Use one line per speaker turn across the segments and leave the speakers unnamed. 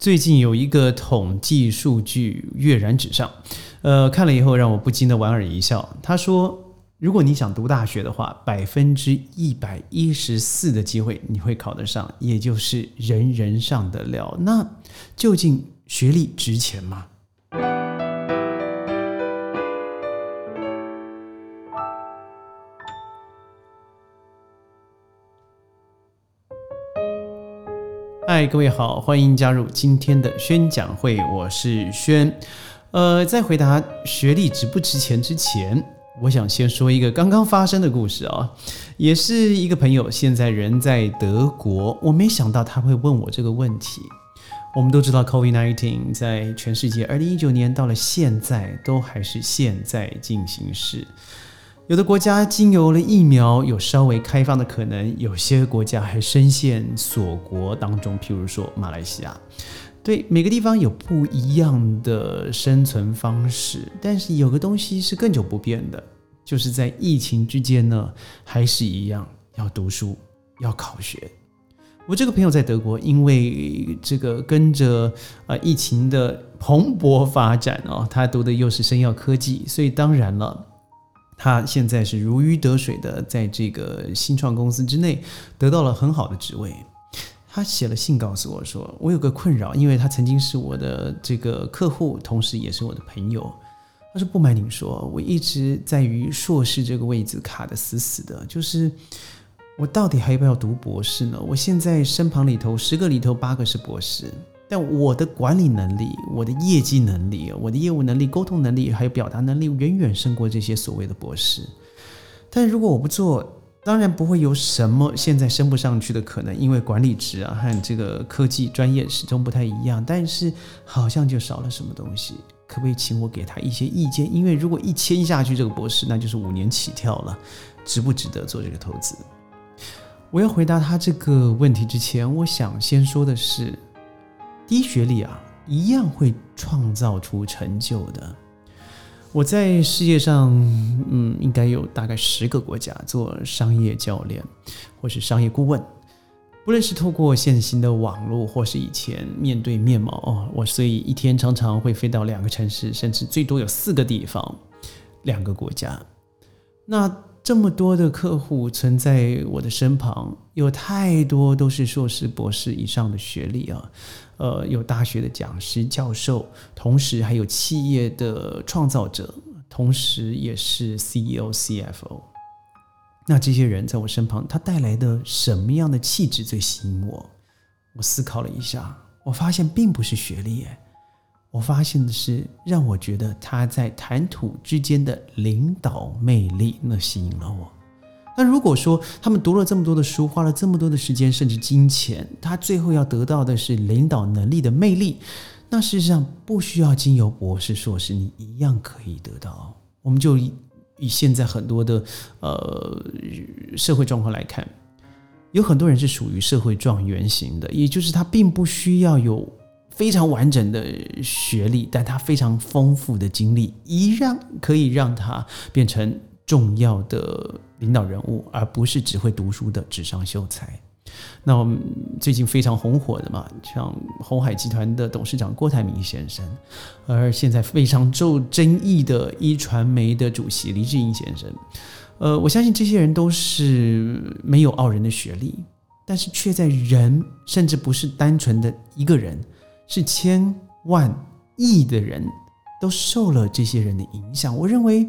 最近有一个统计数据跃然纸上，呃，看了以后让我不禁的莞尔一笑。他说，如果你想读大学的话，百分之一百一十四的机会你会考得上，也就是人人上得了。那究竟学历值钱吗？嗨，各位好，欢迎加入今天的宣讲会，我是轩。呃，在回答学历值不值钱之前，我想先说一个刚刚发生的故事啊，也是一个朋友现在人在德国，我没想到他会问我这个问题。我们都知道，COVID-19 在全世界，二零一九年到了现在都还是现在进行时。有的国家经由了疫苗有稍微开放的可能，有些国家还深陷锁国当中，譬如说马来西亚。对每个地方有不一样的生存方式，但是有个东西是更久不变的，就是在疫情之间呢，还是一样要读书，要考学。我这个朋友在德国，因为这个跟着啊疫情的蓬勃发展哦，他读的又是生药科技，所以当然了。他现在是如鱼得水的，在这个新创公司之内得到了很好的职位。他写了信告诉我说：“我有个困扰，因为他曾经是我的这个客户，同时也是我的朋友。”他说：“不瞒您说，我一直在于硕士这个位置卡的死死的，就是我到底还要不要读博士呢？我现在身旁里头十个里头八个是博士。”但我的管理能力、我的业绩能力、我的业务能力、沟通能力，还有表达能力，远远胜过这些所谓的博士。但如果我不做，当然不会有什么现在升不上去的可能，因为管理职啊和这个科技专业始终不太一样。但是好像就少了什么东西，可不可以请我给他一些意见？因为如果一签下去这个博士，那就是五年起跳了，值不值得做这个投资？我要回答他这个问题之前，我想先说的是。低学历啊，一样会创造出成就的。我在世界上，嗯，应该有大概十个国家做商业教练，或是商业顾问。不论是透过现行的网络，或是以前面对面嘛，哦，我所以一天常常会飞到两个城市，甚至最多有四个地方，两个国家。那这么多的客户存在我的身旁，有太多都是硕士、博士以上的学历啊。呃，有大学的讲师、教授，同时还有企业的创造者，同时也是 CEO、CFO。那这些人在我身旁，他带来的什么样的气质最吸引我？我思考了一下，我发现并不是学历，我发现的是让我觉得他在谈吐之间的领导魅力，那吸引了我。那如果说他们读了这么多的书，花了这么多的时间，甚至金钱，他最后要得到的是领导能力的魅力，那事实上不需要经由博士、硕士，你一样可以得到。我们就以以现在很多的呃社会状况来看，有很多人是属于社会状元型的，也就是他并不需要有非常完整的学历，但他非常丰富的经历，一样可以让他变成。重要的领导人物，而不是只会读书的纸上秀才。那我们最近非常红火的嘛，像红海集团的董事长郭台铭先生，而现在非常受争议的一传媒的主席黎智英先生。呃，我相信这些人都是没有傲人的学历，但是却在人，甚至不是单纯的一个人，是千万亿的人都受了这些人的影响。我认为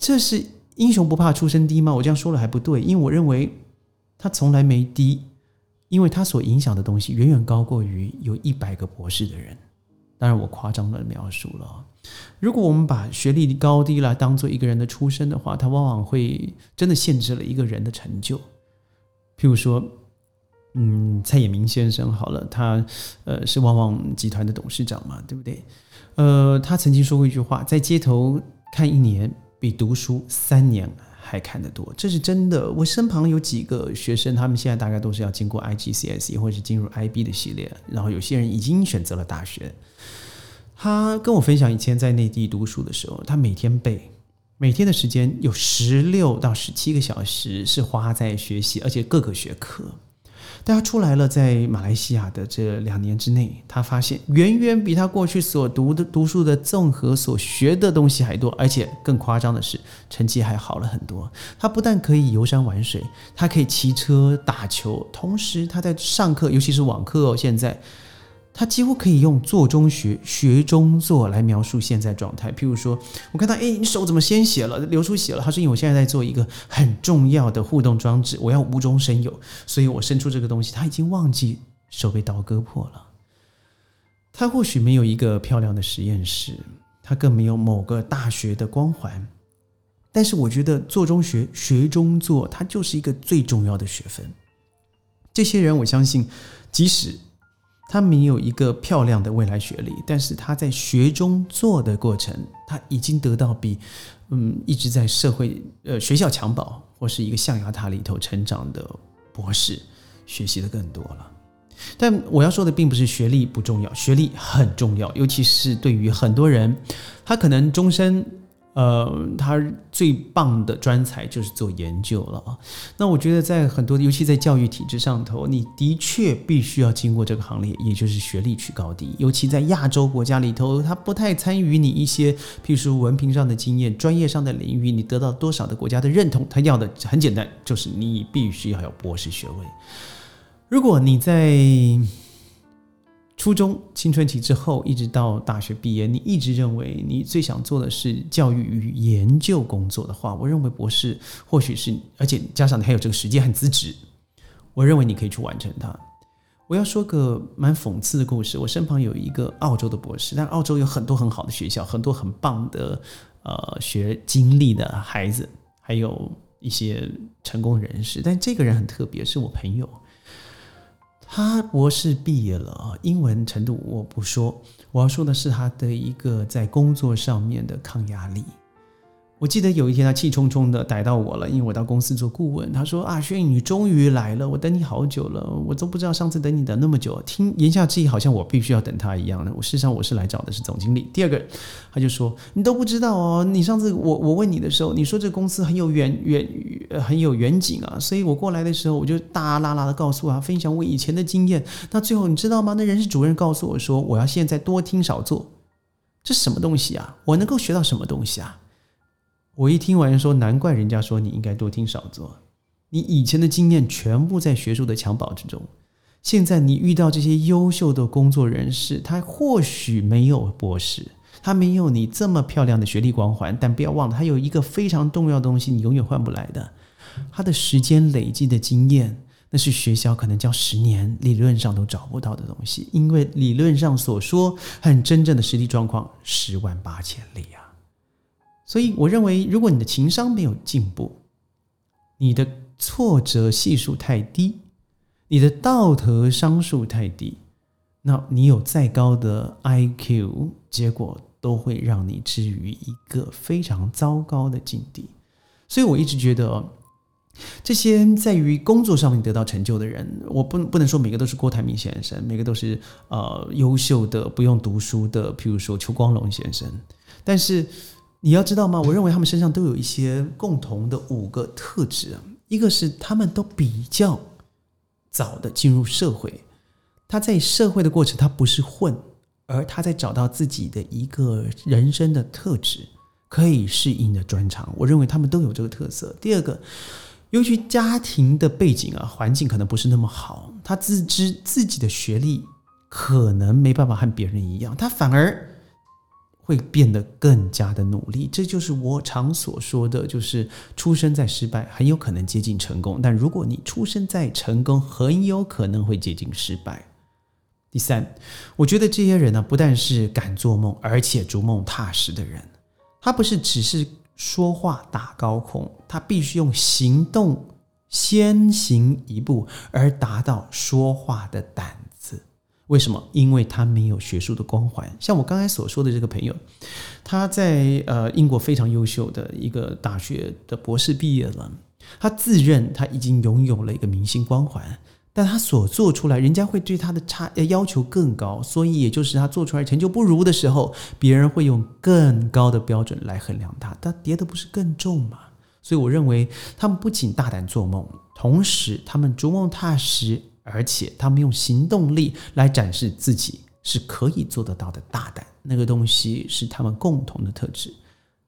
这是。英雄不怕出身低吗？我这样说了还不对，因为我认为他从来没低，因为他所影响的东西远远高过于有一百个博士的人。当然，我夸张的描述了。如果我们把学历高低来当做一个人的出身的话，他往往会真的限制了一个人的成就。譬如说，嗯，蔡衍明先生好了，他呃是旺旺集团的董事长嘛，对不对？呃，他曾经说过一句话：在街头看一年。比读书三年还看得多，这是真的。我身旁有几个学生，他们现在大概都是要经过 IGCSE 或者是进入 IB 的系列，然后有些人已经选择了大学。他跟我分享，以前在内地读书的时候，他每天背，每天的时间有十六到十七个小时是花在学习，而且各个学科。但他出来了，在马来西亚的这两年之内，他发现远远比他过去所读的读书的综合所学的东西还多，而且更夸张的是，成绩还好了很多。他不但可以游山玩水，他可以骑车打球，同时他在上课，尤其是网课哦，现在。他几乎可以用“做中学，学中做”来描述现在状态。譬如说，我看到，哎，你手怎么鲜血了，流出血了？他说：“因为我现在在做一个很重要的互动装置，我要无中生有，所以我伸出这个东西。”他已经忘记手被刀割破了。他或许没有一个漂亮的实验室，他更没有某个大学的光环，但是我觉得“做中学，学中做”它就是一个最重要的学分。这些人，我相信，即使。他没有一个漂亮的未来学历，但是他在学中做的过程，他已经得到比嗯一直在社会呃学校襁褓或是一个象牙塔里头成长的博士学习的更多了。但我要说的并不是学历不重要，学历很重要，尤其是对于很多人，他可能终身。呃，他最棒的专才就是做研究了啊。那我觉得在很多，尤其在教育体制上头，你的确必须要经过这个行列，也就是学历取高低。尤其在亚洲国家里头，他不太参与你一些，譬如说文凭上的经验、专业上的领域，你得到多少的国家的认同，他要的很简单，就是你必须要有博士学位。如果你在初中青春期之后，一直到大学毕业，你一直认为你最想做的是教育与研究工作的话，我认为博士或许是，而且加上你还有这个时间和资质，我认为你可以去完成它。我要说个蛮讽刺的故事，我身旁有一个澳洲的博士，但澳洲有很多很好的学校，很多很棒的呃学经历的孩子，还有一些成功人士，但这个人很特别，是我朋友。他博士毕业了啊，英文程度我不说，我要说的是他的一个在工作上面的抗压力。我记得有一天，他气冲冲的逮到我了，因为我到公司做顾问。他说：“啊，轩宇，你终于来了，我等你好久了，我都不知道上次等你等那么久。”听言下之意，好像我必须要等他一样的。我事实上我是来找的是总经理。第二个，他就说：“你都不知道哦，你上次我我问你的时候，你说这公司很有远远很有远景啊，所以我过来的时候，我就大啦啦的告诉他分享我以前的经验。那最后你知道吗？那人事主任告诉我说，我要现在多听少做，这什么东西啊？我能够学到什么东西啊？”我一听完说，难怪人家说你应该多听少做。你以前的经验全部在学术的襁褓之中，现在你遇到这些优秀的工作人士，他或许没有博士，他没有你这么漂亮的学历光环，但不要忘了，他有一个非常重要的东西，你永远换不来的，他的时间累积的经验，那是学校可能教十年理论上都找不到的东西，因为理论上所说和真正的实际状况十万八千里啊。所以，我认为，如果你的情商没有进步，你的挫折系数太低，你的道德商数太低，那你有再高的 IQ，结果都会让你置于一个非常糟糕的境地。所以，我一直觉得，这些在于工作上面得到成就的人，我不不能说每个都是郭台铭先生，每个都是呃优秀的不用读书的，譬如说邱光荣先生，但是。你要知道吗？我认为他们身上都有一些共同的五个特质。一个是他们都比较早的进入社会，他在社会的过程他不是混，而他在找到自己的一个人生的特质，可以适应的专长。我认为他们都有这个特色。第二个，由于家庭的背景啊，环境可能不是那么好，他自知自己的学历可能没办法和别人一样，他反而。会变得更加的努力，这就是我常所说的，就是出生在失败，很有可能接近成功；但如果你出生在成功，很有可能会接近失败。第三，我觉得这些人呢，不但是敢做梦，而且逐梦踏实的人，他不是只是说话打高空，他必须用行动先行一步，而达到说话的胆。为什么？因为他没有学术的光环。像我刚才所说的这个朋友，他在呃英国非常优秀的一个大学的博士毕业了，他自认他已经拥有了一个明星光环，但他所做出来，人家会对他的差要求更高，所以也就是他做出来成就不如的时候，别人会用更高的标准来衡量他，他跌的不是更重吗？所以我认为他们不仅大胆做梦，同时他们逐梦踏实。而且他们用行动力来展示自己是可以做得到的大胆。那个东西是他们共同的特质。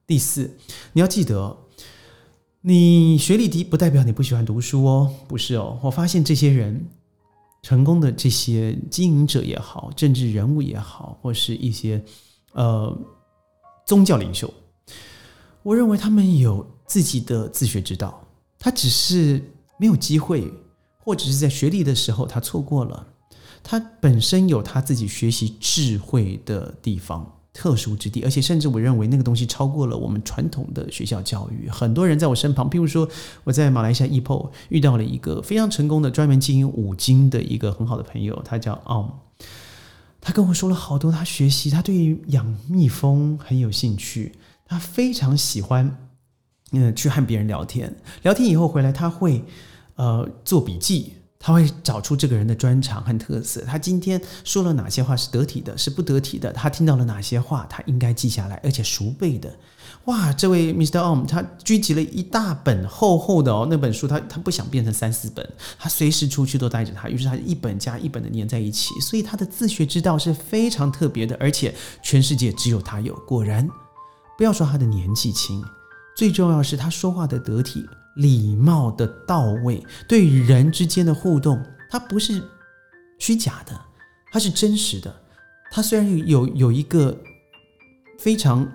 第四，你要记得，你学历低不代表你不喜欢读书哦，不是哦。我发现这些人成功的这些经营者也好，政治人物也好，或是一些呃宗教领袖，我认为他们有自己的自学之道，他只是没有机会，或者是在学历的时候他错过了。他本身有他自己学习智慧的地方。特殊之地，而且甚至我认为那个东西超过了我们传统的学校教育。很多人在我身旁，譬如说我在马来西亚 EPO 遇到了一个非常成功的专门经营五金的一个很好的朋友，他叫 On，他跟我说了好多他学习，他对于养蜜蜂很有兴趣，他非常喜欢嗯去和别人聊天，聊天以后回来他会呃做笔记。他会找出这个人的专长和特色。他今天说了哪些话是得体的，是不得体的？他听到了哪些话，他应该记下来，而且熟背的。哇，这位 Mr. Om，他聚集了一大本厚厚的哦，那本书他他不想变成三四本，他随时出去都带着他，于是他一本加一本的粘在一起。所以他的自学之道是非常特别的，而且全世界只有他有。果然，不要说他的年纪轻，最重要是他说话的得体。礼貌的到位，对人之间的互动，它不是虚假的，它是真实的。它虽然有有一个非常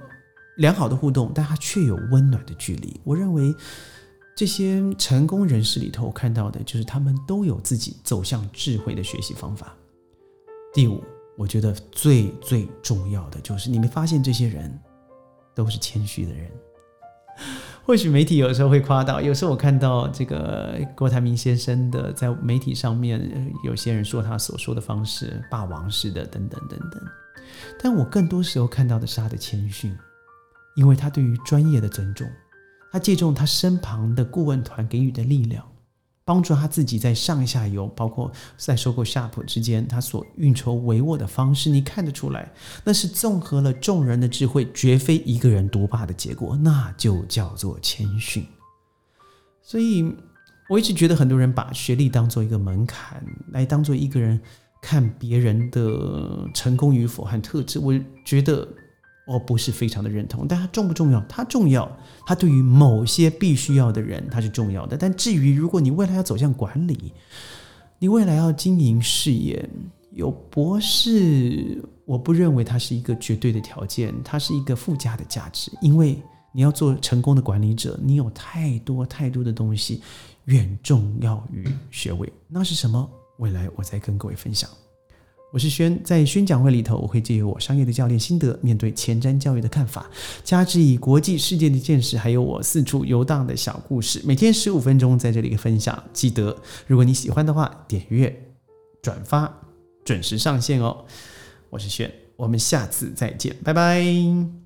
良好的互动，但它却有温暖的距离。我认为这些成功人士里头看到的，就是他们都有自己走向智慧的学习方法。第五，我觉得最最重要的就是，你没发现这些人都是谦虚的人。或许媒体有时候会夸大，有时候我看到这个郭台铭先生的在媒体上面，有些人说他所说的方式霸王式的等等等等，但我更多时候看到的是他的谦逊，因为他对于专业的尊重，他借重他身旁的顾问团给予的力量。帮助他自己在上下游，包括在收购夏普之间，他所运筹帷幄的方式，你看得出来，那是综合了众人的智慧，绝非一个人独霸的结果，那就叫做谦逊。所以，我一直觉得很多人把学历当做一个门槛，来当做一个人看别人的成功与否和特质，我觉得。我不是非常的认同，但它重不重要？它重要，它对于某些必须要的人，它是重要的。但至于如果你未来要走向管理，你未来要经营事业，有博士，我不认为它是一个绝对的条件，它是一个附加的价值。因为你要做成功的管理者，你有太多太多的东西远重要于学位。那是什么？未来我再跟各位分享。我是轩，在宣讲会里头，我会借由我商业的教练心得，面对前瞻教育的看法，加之以国际世界的见识，还有我四处游荡的小故事，每天十五分钟在这里分享。记得，如果你喜欢的话，点阅、转发，准时上线哦。我是轩，我们下次再见，拜拜。